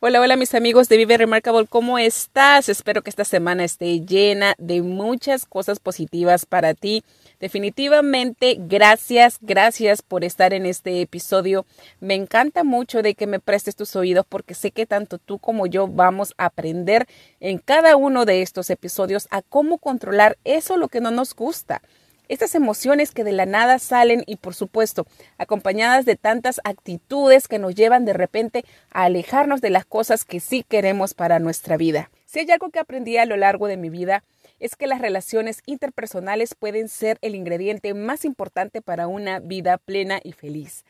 Hola, hola mis amigos de Vive Remarkable, ¿cómo estás? Espero que esta semana esté llena de muchas cosas positivas para ti. Definitivamente, gracias, gracias por estar en este episodio. Me encanta mucho de que me prestes tus oídos porque sé que tanto tú como yo vamos a aprender en cada uno de estos episodios a cómo controlar eso lo que no nos gusta estas emociones que de la nada salen y por supuesto acompañadas de tantas actitudes que nos llevan de repente a alejarnos de las cosas que sí queremos para nuestra vida. Si hay algo que aprendí a lo largo de mi vida es que las relaciones interpersonales pueden ser el ingrediente más importante para una vida plena y feliz.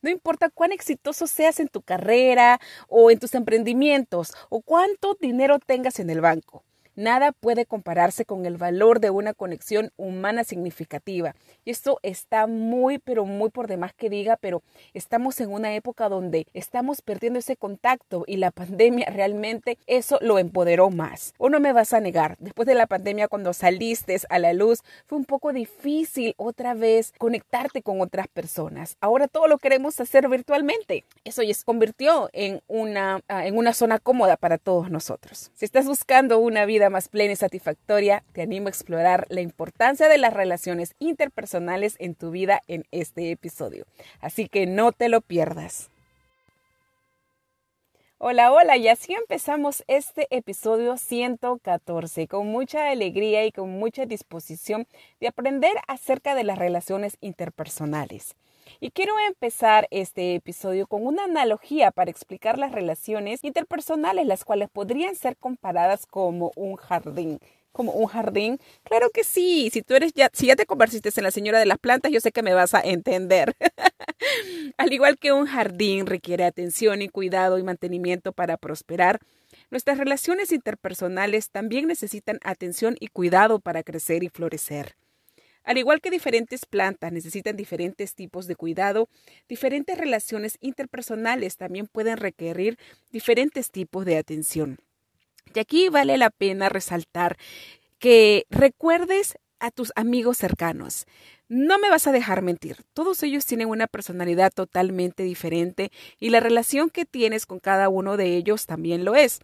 No importa cuán exitoso seas en tu carrera o en tus emprendimientos o cuánto dinero tengas en el banco. Nada puede compararse con el valor de una conexión humana significativa. Y esto está muy, pero muy por demás que diga, pero estamos en una época donde estamos perdiendo ese contacto y la pandemia realmente eso lo empoderó más. O no me vas a negar, después de la pandemia cuando saliste a la luz fue un poco difícil otra vez conectarte con otras personas. Ahora todo lo queremos hacer virtualmente. Eso ya se convirtió en una, ah, en una zona cómoda para todos nosotros. Si estás buscando una vida más plena y satisfactoria, te animo a explorar la importancia de las relaciones interpersonales en tu vida en este episodio. Así que no te lo pierdas. Hola, hola, y así empezamos este episodio 114 con mucha alegría y con mucha disposición de aprender acerca de las relaciones interpersonales. Y quiero empezar este episodio con una analogía para explicar las relaciones interpersonales, las cuales podrían ser comparadas como un jardín como un jardín? Claro que sí. Si tú eres ya, si ya te convertiste en la señora de las plantas, yo sé que me vas a entender. Al igual que un jardín requiere atención y cuidado y mantenimiento para prosperar, nuestras relaciones interpersonales también necesitan atención y cuidado para crecer y florecer. Al igual que diferentes plantas necesitan diferentes tipos de cuidado, diferentes relaciones interpersonales también pueden requerir diferentes tipos de atención. Y aquí vale la pena resaltar que recuerdes a tus amigos cercanos. No me vas a dejar mentir, todos ellos tienen una personalidad totalmente diferente y la relación que tienes con cada uno de ellos también lo es.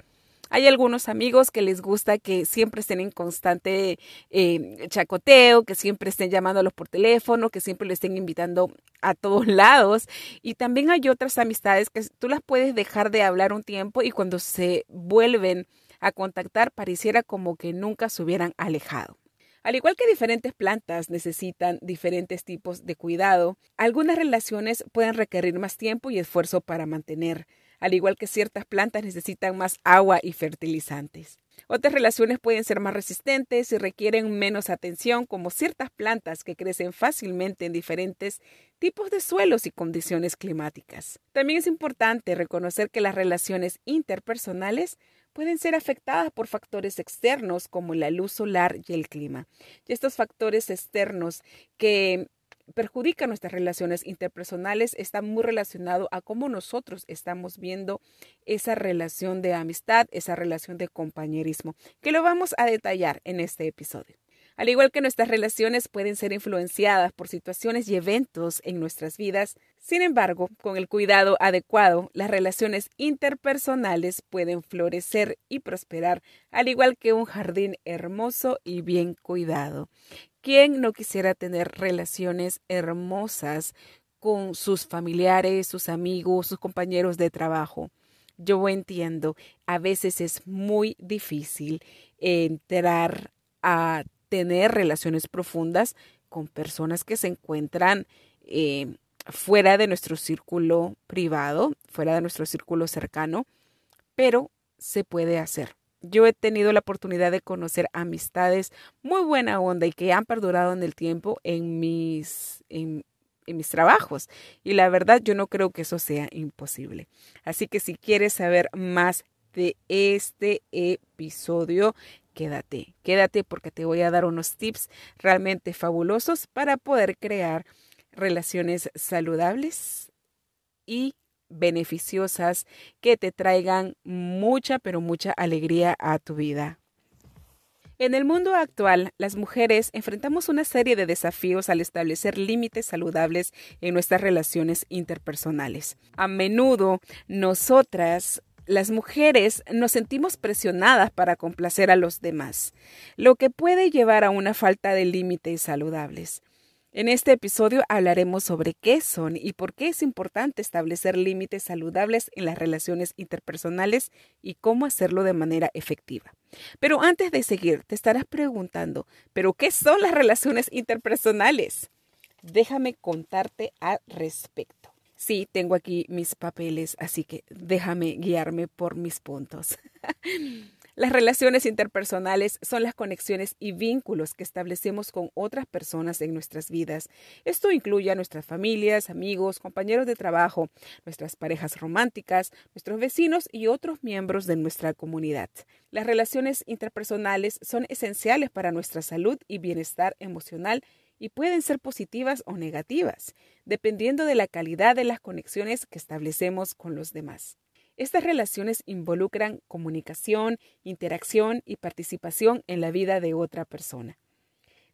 Hay algunos amigos que les gusta que siempre estén en constante eh, chacoteo, que siempre estén llamándolos por teléfono, que siempre le estén invitando a todos lados. Y también hay otras amistades que tú las puedes dejar de hablar un tiempo y cuando se vuelven a contactar pareciera como que nunca se hubieran alejado. Al igual que diferentes plantas necesitan diferentes tipos de cuidado, algunas relaciones pueden requerir más tiempo y esfuerzo para mantener al igual que ciertas plantas necesitan más agua y fertilizantes. Otras relaciones pueden ser más resistentes y requieren menos atención, como ciertas plantas que crecen fácilmente en diferentes tipos de suelos y condiciones climáticas. También es importante reconocer que las relaciones interpersonales pueden ser afectadas por factores externos como la luz solar y el clima. Y estos factores externos que perjudica nuestras relaciones interpersonales está muy relacionado a cómo nosotros estamos viendo esa relación de amistad, esa relación de compañerismo, que lo vamos a detallar en este episodio. Al igual que nuestras relaciones pueden ser influenciadas por situaciones y eventos en nuestras vidas, sin embargo, con el cuidado adecuado, las relaciones interpersonales pueden florecer y prosperar, al igual que un jardín hermoso y bien cuidado. ¿Quién no quisiera tener relaciones hermosas con sus familiares, sus amigos, sus compañeros de trabajo? Yo entiendo, a veces es muy difícil entrar a tener relaciones profundas con personas que se encuentran eh, fuera de nuestro círculo privado, fuera de nuestro círculo cercano, pero se puede hacer. Yo he tenido la oportunidad de conocer amistades muy buena onda y que han perdurado en el tiempo en mis, en, mis trabajos. Y la verdad, yo no creo que eso sea imposible. Así que si quieres saber más de este episodio. Quédate, quédate porque te voy a dar unos tips realmente fabulosos para poder crear relaciones saludables y beneficiosas que te traigan mucha, pero mucha alegría a tu vida. En el mundo actual, las mujeres enfrentamos una serie de desafíos al establecer límites saludables en nuestras relaciones interpersonales. A menudo, nosotras las mujeres nos sentimos presionadas para complacer a los demás, lo que puede llevar a una falta de límites saludables. En este episodio hablaremos sobre qué son y por qué es importante establecer límites saludables en las relaciones interpersonales y cómo hacerlo de manera efectiva. Pero antes de seguir, te estarás preguntando, ¿pero qué son las relaciones interpersonales? Déjame contarte al respecto. Sí, tengo aquí mis papeles, así que déjame guiarme por mis puntos. Las relaciones interpersonales son las conexiones y vínculos que establecemos con otras personas en nuestras vidas. Esto incluye a nuestras familias, amigos, compañeros de trabajo, nuestras parejas románticas, nuestros vecinos y otros miembros de nuestra comunidad. Las relaciones interpersonales son esenciales para nuestra salud y bienestar emocional y pueden ser positivas o negativas, dependiendo de la calidad de las conexiones que establecemos con los demás. Estas relaciones involucran comunicación, interacción y participación en la vida de otra persona.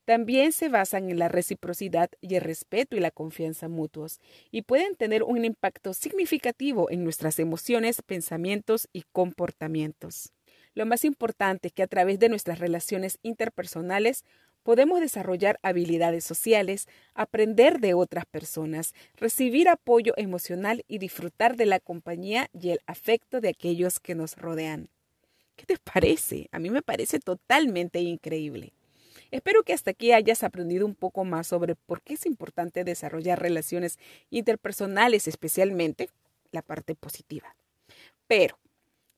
También se basan en la reciprocidad y el respeto y la confianza mutuos y pueden tener un impacto significativo en nuestras emociones, pensamientos y comportamientos. Lo más importante es que a través de nuestras relaciones interpersonales podemos desarrollar habilidades sociales, aprender de otras personas, recibir apoyo emocional y disfrutar de la compañía y el afecto de aquellos que nos rodean. ¿Qué te parece? A mí me parece totalmente increíble. Espero que hasta aquí hayas aprendido un poco más sobre por qué es importante desarrollar relaciones interpersonales, especialmente la parte positiva. Pero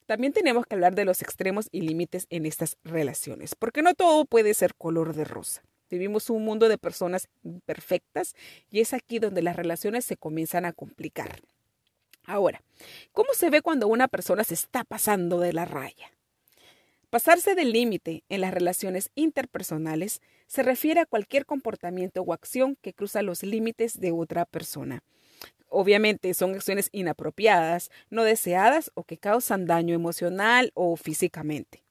también tenemos que hablar de los extremos y límites en estas relaciones, porque no todo puede ser color de rosa. Vivimos un mundo de personas imperfectas y es aquí donde las relaciones se comienzan a complicar. Ahora, ¿cómo se ve cuando una persona se está pasando de la raya? Pasarse del límite en las relaciones interpersonales se refiere a cualquier comportamiento o acción que cruza los límites de otra persona obviamente son acciones inapropiadas, no deseadas o que causan daño emocional o físicamente.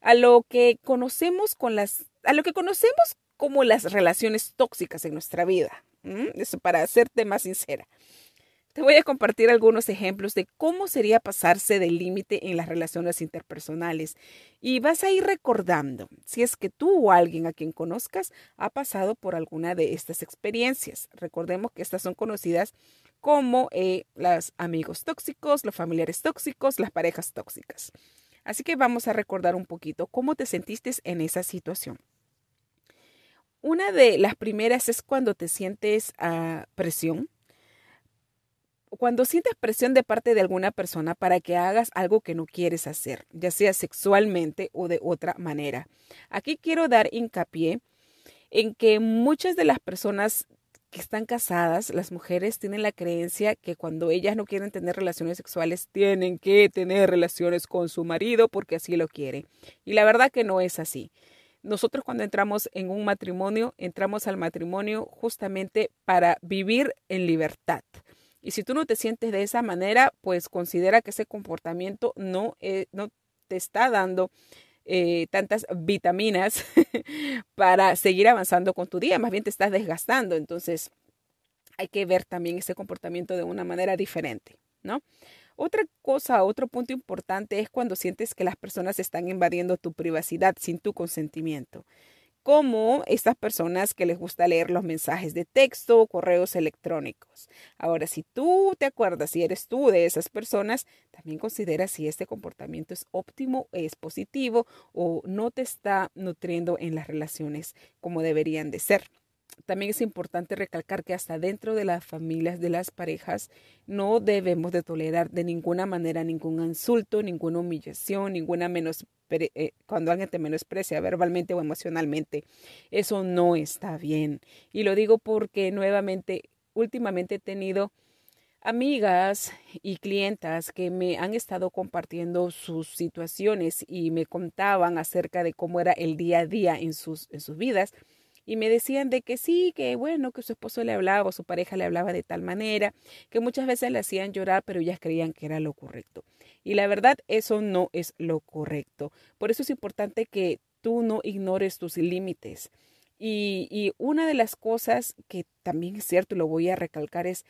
A lo que conocemos con las a lo que conocemos como las relaciones tóxicas en nuestra vida. Eso para serte más sincera. Te voy a compartir algunos ejemplos de cómo sería pasarse del límite en las relaciones interpersonales y vas a ir recordando si es que tú o alguien a quien conozcas ha pasado por alguna de estas experiencias. Recordemos que estas son conocidas como eh, los amigos tóxicos, los familiares tóxicos, las parejas tóxicas. Así que vamos a recordar un poquito cómo te sentiste en esa situación. Una de las primeras es cuando te sientes a presión, cuando sientes presión de parte de alguna persona para que hagas algo que no quieres hacer, ya sea sexualmente o de otra manera. Aquí quiero dar hincapié en que muchas de las personas que están casadas, las mujeres tienen la creencia que cuando ellas no quieren tener relaciones sexuales, tienen que tener relaciones con su marido porque así lo quiere. Y la verdad que no es así. Nosotros cuando entramos en un matrimonio, entramos al matrimonio justamente para vivir en libertad. Y si tú no te sientes de esa manera, pues considera que ese comportamiento no, eh, no te está dando eh, tantas vitaminas para seguir avanzando con tu día, más bien te estás desgastando. Entonces, hay que ver también ese comportamiento de una manera diferente, ¿no? Otra cosa, otro punto importante es cuando sientes que las personas están invadiendo tu privacidad sin tu consentimiento como estas personas que les gusta leer los mensajes de texto o correos electrónicos. Ahora, si tú te acuerdas, si eres tú de esas personas, también considera si este comportamiento es óptimo, es positivo o no te está nutriendo en las relaciones como deberían de ser. También es importante recalcar que hasta dentro de las familias de las parejas no debemos de tolerar de ninguna manera ningún insulto, ninguna humillación, ninguna menos cuando alguien te menosprecia verbalmente o emocionalmente. Eso no está bien. Y lo digo porque nuevamente, últimamente he tenido amigas y clientas que me han estado compartiendo sus situaciones y me contaban acerca de cómo era el día a día en sus, en sus vidas y me decían de que sí, que bueno, que su esposo le hablaba o su pareja le hablaba de tal manera, que muchas veces le hacían llorar, pero ellas creían que era lo correcto. Y la verdad, eso no es lo correcto. Por eso es importante que tú no ignores tus límites. Y, y una de las cosas que también es cierto, lo voy a recalcar, es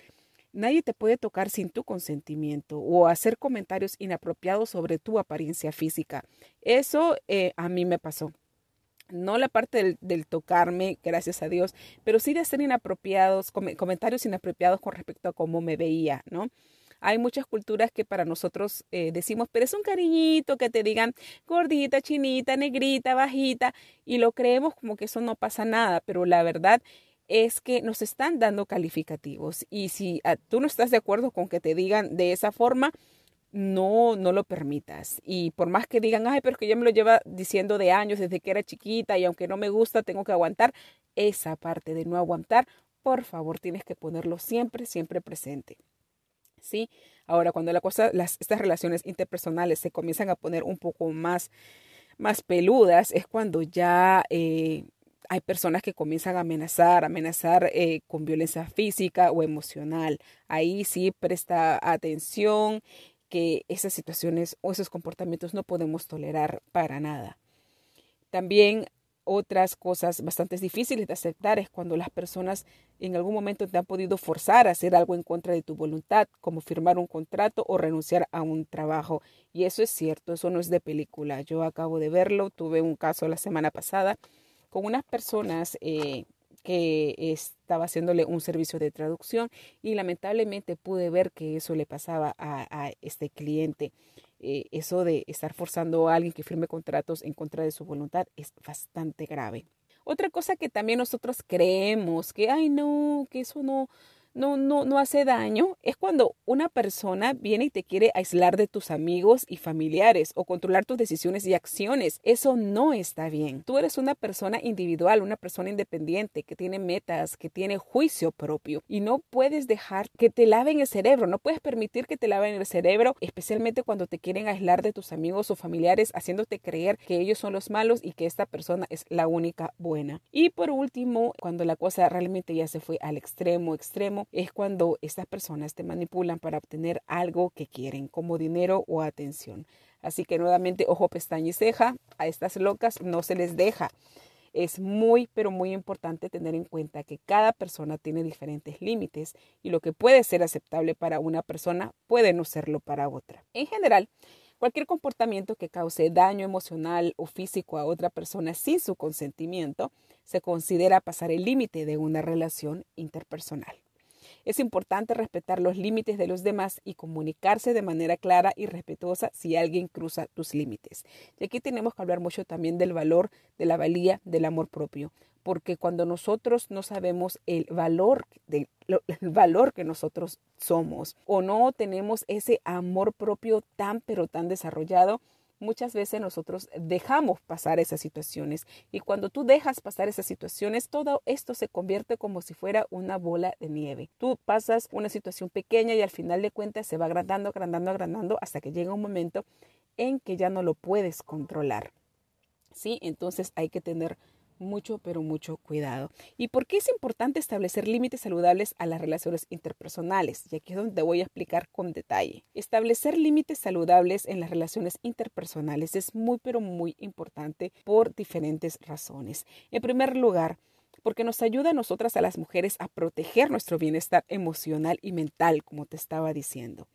Nadie te puede tocar sin tu consentimiento o hacer comentarios inapropiados sobre tu apariencia física. Eso eh, a mí me pasó no la parte del, tocarme, gracias a Dios, pero sí de ser inapropiados, comentarios inapropiados con respecto a cómo me veía, ¿no? Hay muchas culturas que para nosotros eh, decimos, pero es un cariñito que te digan gordita, chinita, negrita, bajita, y lo creemos como que eso no pasa nada, pero la verdad es que nos están dando calificativos y si ah, tú no estás de acuerdo con que te digan de esa forma, no, no lo permitas. Y por más que digan, ay, pero que ya me lo lleva diciendo de años, desde que era chiquita, y aunque no me gusta, tengo que aguantar, esa parte de no aguantar, por favor, tienes que ponerlo siempre, siempre presente. ¿Sí? Ahora, cuando la cosa, las, estas relaciones interpersonales se comienzan a poner un poco más, más peludas, es cuando ya eh, hay personas que comienzan a amenazar, amenazar eh, con violencia física o emocional. Ahí sí presta atención que esas situaciones o esos comportamientos no podemos tolerar para nada. También otras cosas bastante difíciles de aceptar es cuando las personas en algún momento te han podido forzar a hacer algo en contra de tu voluntad, como firmar un contrato o renunciar a un trabajo. Y eso es cierto, eso no es de película. Yo acabo de verlo, tuve un caso la semana pasada con unas personas eh, que estaba haciéndole un servicio de traducción y lamentablemente pude ver que eso le pasaba a, este cliente. Eh, eso de estar forzando a alguien que firme contratos en contra de su voluntad es bastante grave. Otra cosa que también nosotros creemos que, ay no, que eso no, no, no, no hace daño es cuando una persona viene y te quiere aislar de tus amigos y familiares o controlar tus decisiones y acciones. Eso no está bien. Tú eres una persona individual, una persona independiente que tiene metas, que tiene juicio propio y no puedes dejar que te laven el cerebro, no puedes permitir que te laven el cerebro, especialmente cuando te quieren aislar de tus amigos o familiares, haciéndote creer que ellos son los malos y que esta persona es la única buena. Y por último, cuando la cosa realmente ya se fue al extremo, extremo, es cuando estas personas te manipulan para obtener algo que quieren, como dinero o atención. Así que nuevamente, ojo, pestaña y ceja, a estas locas no se les deja. Es muy, pero muy importante tener en cuenta que cada persona tiene diferentes límites y lo que puede ser aceptable para una persona puede no serlo para otra. En general, cualquier comportamiento que cause daño emocional o físico a otra persona sin su consentimiento se considera pasar el límite de una relación interpersonal. Es importante respetar los límites de los demás y comunicarse de manera clara y respetuosa si alguien cruza tus límites. Y aquí tenemos que hablar mucho también del valor, de la valía, del amor propio porque cuando nosotros no sabemos el valor, el valor que nosotros somos o no tenemos ese amor propio tan pero tan desarrollado, muchas veces nosotros dejamos pasar esas situaciones y cuando tú dejas pasar esas situaciones, todo esto se convierte como si fuera una bola de nieve. Tú pasas una situación pequeña y al final de cuentas se va agrandando, agrandando, agrandando hasta que llega un momento en que ya no lo puedes controlar. ¿Sí? Entonces hay que tener mucho, pero mucho cuidado. ¿Y por qué es importante establecer límites saludables a las relaciones interpersonales? Y aquí es donde voy a explicar con detalle. Establecer límites saludables en las relaciones interpersonales es muy, pero muy importante por diferentes razones. En primer lugar, porque nos ayuda a nosotras, a las mujeres, a proteger nuestro bienestar emocional y mental, como te estaba diciendo.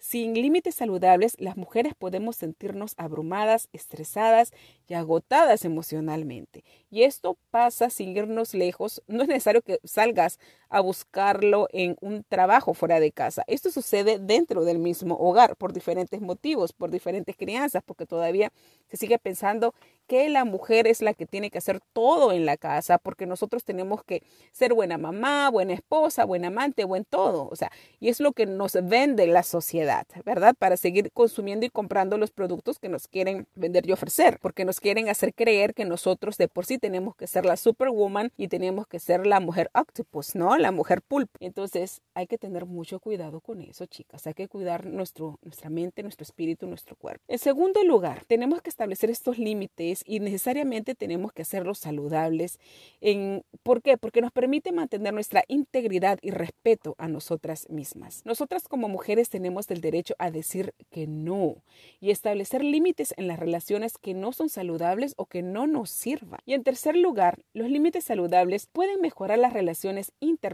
Sin límites saludables, las mujeres podemos sentirnos abrumadas, estresadas y agotadas emocionalmente. Y esto pasa sin irnos lejos. No es necesario que salgas a buscarlo en un trabajo fuera de casa. Esto sucede dentro del mismo hogar por diferentes motivos, por diferentes crianzas, porque todavía se sigue pensando que la mujer es la que tiene que hacer todo en la casa, porque nosotros tenemos que ser buena mamá, buena esposa, buena amante, buen todo. O sea, y es lo que nos vende la sociedad, ¿verdad? Para seguir consumiendo y comprando los productos que nos quieren vender y ofrecer, porque nos quieren hacer creer que nosotros de por sí tenemos que ser la superwoman y tenemos que ser la mujer octopus, ¿no? La mujer pulpo. Entonces hay que tener mucho cuidado con eso, chicas. Hay que cuidar nuestro, nuestra mente, nuestro espíritu, nuestro cuerpo. En segundo lugar, tenemos que establecer estos límites y necesariamente tenemos que hacerlos saludables. En, ¿Por qué? Porque nos permite mantener nuestra integridad y respeto a nosotras mismas. Nosotras como mujeres tenemos el derecho a decir que no y establecer límites en las relaciones que no son saludables o que no nos sirvan. Y en tercer lugar, los límites saludables pueden mejorar las relaciones interpersonales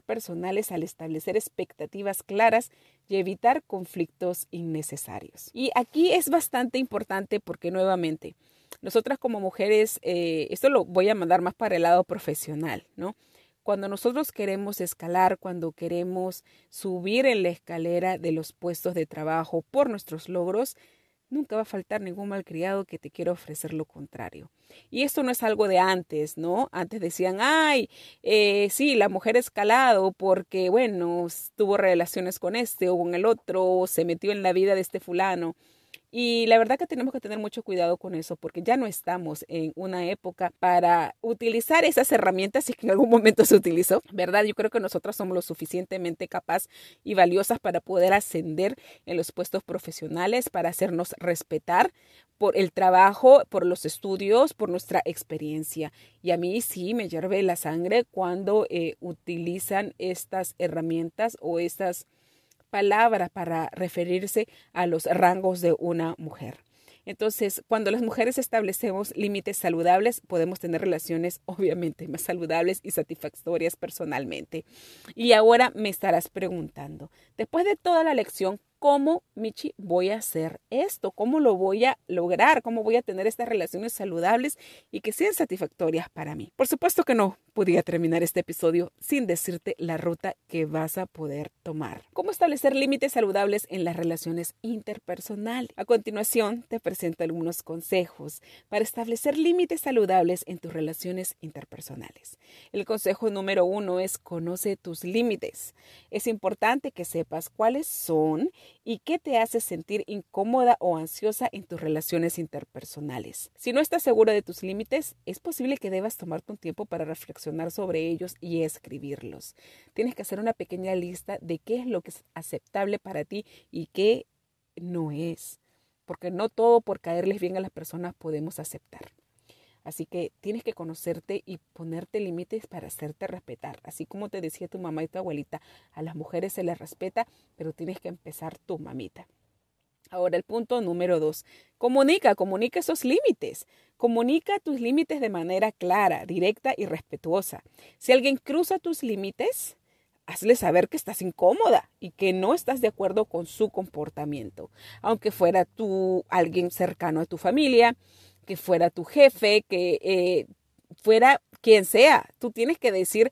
al establecer expectativas claras y evitar conflictos innecesarios. Y aquí es bastante importante porque nuevamente, nosotras como mujeres, eh, esto lo voy a mandar más para el lado profesional, ¿no? Cuando nosotros queremos escalar, cuando queremos subir en la escalera de los puestos de trabajo por nuestros logros, nunca va a faltar ningún malcriado que te quiera ofrecer lo contrario. Y esto no es algo de antes, ¿no? Antes decían, ay, eh, sí, la mujer escalado porque, bueno, tuvo relaciones con este o con el otro, o se metió en la vida de este fulano. Y la verdad que tenemos que tener mucho cuidado con eso porque ya no estamos en una época para utilizar esas herramientas y que en algún momento se utilizó, ¿verdad? Yo creo que nosotras somos lo suficientemente capaz y valiosas para poder ascender en los puestos profesionales, para hacernos respetar por el trabajo, por los estudios, por nuestra experiencia. Y a mí sí me hierve la sangre cuando eh, utilizan estas herramientas o estas palabra para referirse a los rangos de una mujer. Entonces, cuando las mujeres establecemos límites saludables, podemos tener relaciones obviamente más saludables y satisfactorias personalmente. Y ahora me estarás preguntando, después de toda la lección, ¿cómo, Michi, voy a hacer esto? ¿Cómo lo voy a lograr? ¿Cómo voy a tener estas relaciones saludables y que sean satisfactorias para mí? Por supuesto que no podía terminar este episodio sin decirte la ruta que vas a poder tomar. ¿Cómo establecer límites saludables en las relaciones interpersonales? A continuación, te presento algunos consejos para establecer límites saludables en tus relaciones interpersonales. El consejo número uno es conoce tus límites. Es importante que sepas cuáles son y qué te hace sentir incómoda o ansiosa en tus relaciones interpersonales. Si no estás segura de tus límites, es posible que debas tomarte un tiempo para reflexionar sobre ellos y escribirlos. Tienes que hacer una pequeña lista de qué es lo que es aceptable para ti y qué no es, porque no todo por caerles bien a las personas podemos aceptar. Así que tienes que conocerte y ponerte límites para hacerte respetar. Así como te decía tu mamá y tu abuelita, a las mujeres se les respeta, pero tienes que empezar tu mamita. Ahora el punto número dos, comunica, comunica esos límites. Comunica tus límites de manera clara, directa y respetuosa. Si alguien cruza tus límites, hazle saber que estás incómoda y que no estás de acuerdo con su comportamiento. Aunque fuera tú alguien cercano a tu familia, que fuera tu jefe, que eh, fuera quien sea. Tú tienes que decir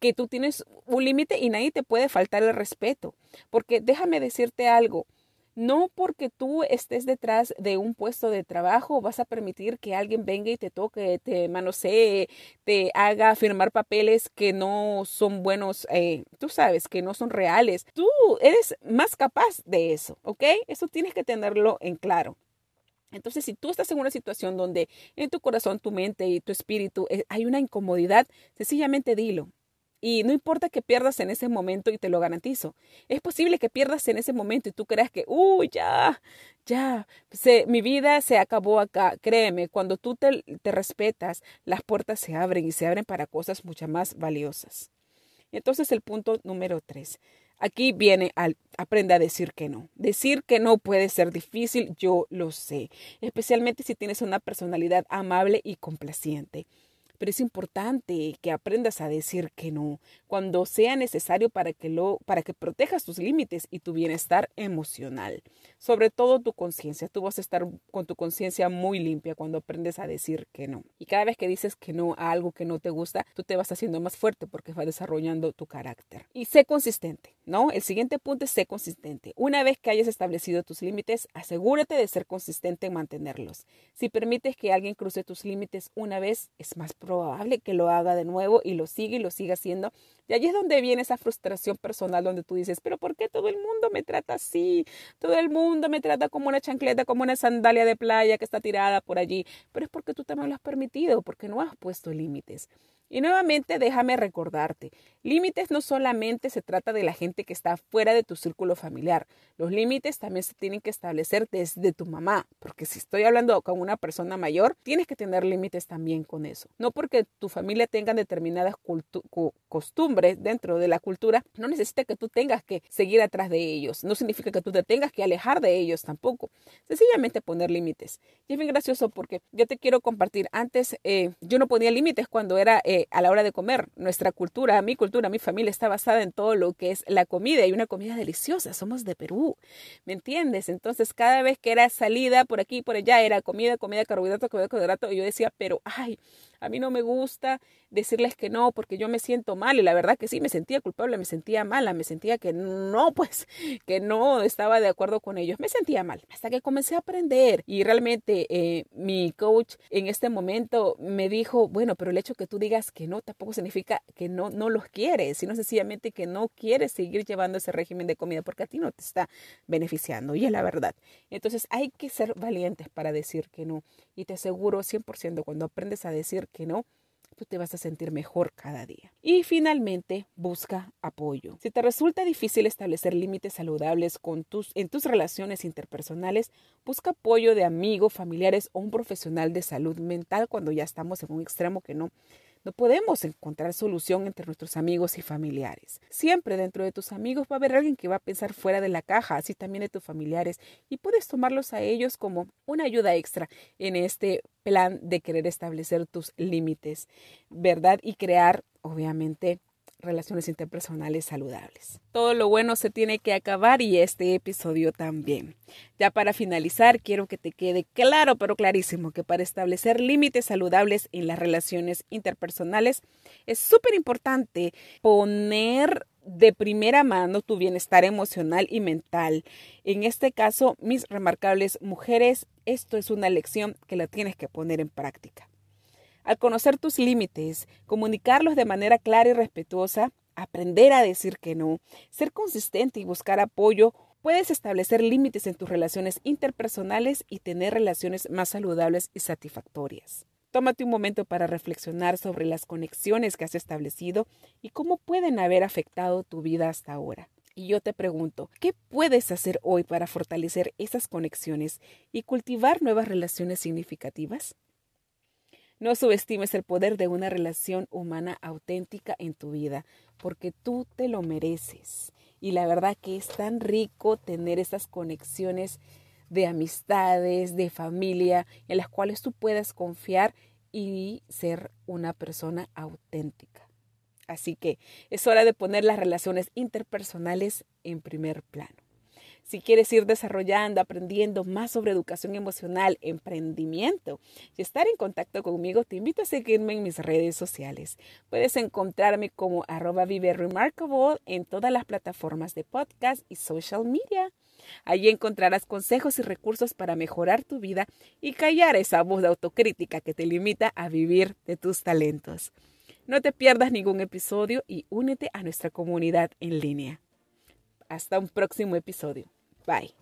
que tú tienes un límite y nadie te puede faltar el respeto. Porque déjame decirte algo, no porque tú estés detrás de un puesto de trabajo vas a permitir que alguien venga y te toque, te manosee, te haga firmar papeles que no son buenos, eh, tú sabes, que no son reales. Tú eres más capaz de eso, ¿ok? Eso tienes que tenerlo en claro. Entonces, si tú estás en una situación donde en tu corazón, tu mente y tu espíritu eh, hay una incomodidad, sencillamente dilo. Y no importa que pierdas en ese momento y te lo garantizo. Es posible que pierdas en ese momento y tú creas que, uy, ya, ya, mi vida se acabó acá. Créeme, cuando tú te, te respetas, las puertas se abren y se abren para cosas mucho más valiosas. Entonces el punto número tres. Aquí viene al aprende a decir que no. Decir que no puede ser difícil, yo lo sé, especialmente si tienes una personalidad amable y complaciente es importante que aprendas a decir que no cuando sea necesario para que lo para que protejas tus límites y tu bienestar emocional. Sobre todo tu conciencia, tú vas a estar con tu conciencia muy limpia cuando aprendes a decir que no. Y cada vez que dices que no a algo que no te gusta, tú te vas haciendo más fuerte porque vas desarrollando tu carácter. Y sé consistente, ¿no? El siguiente punto es sé consistente. Una vez que hayas establecido tus límites, asegúrate de ser consistente en mantenerlos. Si permites que alguien cruce tus límites una vez, es más probable que lo haga de nuevo y lo siga y lo siga haciendo. Y allí es donde viene esa frustración personal donde tú dices, pero ¿por qué todo el mundo me trata así? Todo el mundo me trata como una chancleta, como una sandalia de playa que está tirada por allí. Pero es porque tú también lo has permitido, porque no has puesto límites. Y nuevamente déjame recordarte, límites no solamente se trata de la gente que está fuera de tu círculo familiar, los límites también se tienen que establecer desde tu mamá, porque si estoy hablando con una persona mayor, tienes que tener límites también con eso. No porque tu familia tenga determinadas costumbres dentro de la cultura, no necesita que tú tengas que seguir atrás de ellos, no significa que tú te tengas que alejar de ellos tampoco, sencillamente poner límites. Y es bien gracioso porque yo te quiero compartir, antes eh, yo no ponía límites cuando era... Eh, a la hora de comer. Nuestra cultura, mi cultura, mi familia está basada en todo lo que es la comida y una comida deliciosa. Somos de Perú, ¿me entiendes? Entonces, cada vez que era salida por aquí y por allá, era comida, comida, carbohidrato, comida, carbohidrato, y yo decía, pero, ay, a mí no me gusta decirles que no porque yo me siento mal y la verdad que sí, me sentía culpable, me sentía mala, me sentía que no, pues, que no estaba de acuerdo con ellos, me sentía mal hasta que comencé a aprender y realmente eh, mi coach en este momento me dijo, bueno, pero el hecho que tú digas que no tampoco significa que no, no los quieres, sino sencillamente que no quieres seguir llevando ese régimen de comida porque a ti no te está beneficiando y es la verdad. Entonces hay que ser valientes para decir que no y te aseguro 100% cuando aprendes a decir que no, tú te vas a sentir mejor cada día. Y finalmente, busca apoyo. Si te resulta difícil establecer límites saludables en tus relaciones interpersonales, busca apoyo de amigos, familiares o un profesional de salud mental cuando ya estamos en un extremo que no no podemos encontrar solución entre nuestros amigos y familiares. Siempre dentro de tus amigos va a haber alguien que va a pensar fuera de la caja, así también de tus familiares, y puedes tomarlos a ellos como una ayuda extra en este plan de querer establecer tus límites, ¿verdad? Y crear, obviamente, relaciones interpersonales saludables. Todo lo bueno se tiene que acabar y este episodio también. Ya para finalizar, quiero que te quede claro, pero clarísimo, que para establecer límites saludables en las relaciones interpersonales es súper importante poner de primera mano tu bienestar emocional y mental. En este caso, mis remarcables mujeres, esto es una lección que la tienes que poner en práctica. Al conocer tus límites, comunicarlos de manera clara y respetuosa, aprender a decir que no, ser consistente y buscar apoyo, puedes establecer límites en tus relaciones interpersonales y tener relaciones más saludables y satisfactorias. Tómate un momento para reflexionar sobre las conexiones que has establecido y cómo pueden haber afectado tu vida hasta ahora. Y yo te pregunto, ¿qué puedes hacer hoy para fortalecer esas conexiones y cultivar nuevas relaciones significativas? No subestimes el poder de una relación humana auténtica en tu vida, porque tú te lo mereces. Y la verdad que es tan rico tener esas conexiones de amistades, de familia, en las cuales tú puedas confiar y ser una persona auténtica. Así que es hora de poner las relaciones interpersonales en primer plano. Si quieres ir desarrollando, aprendiendo más sobre educación emocional, emprendimiento y estar en contacto conmigo, te invito a seguirme en mis redes sociales. Puedes encontrarme como arroba vive remarkable en todas las plataformas de podcast y social media. Allí encontrarás consejos y recursos para mejorar tu vida y callar esa voz de autocrítica que te limita a vivir de tus talentos. No te pierdas ningún episodio y únete a nuestra comunidad en línea. Hasta un próximo episodio. Bye.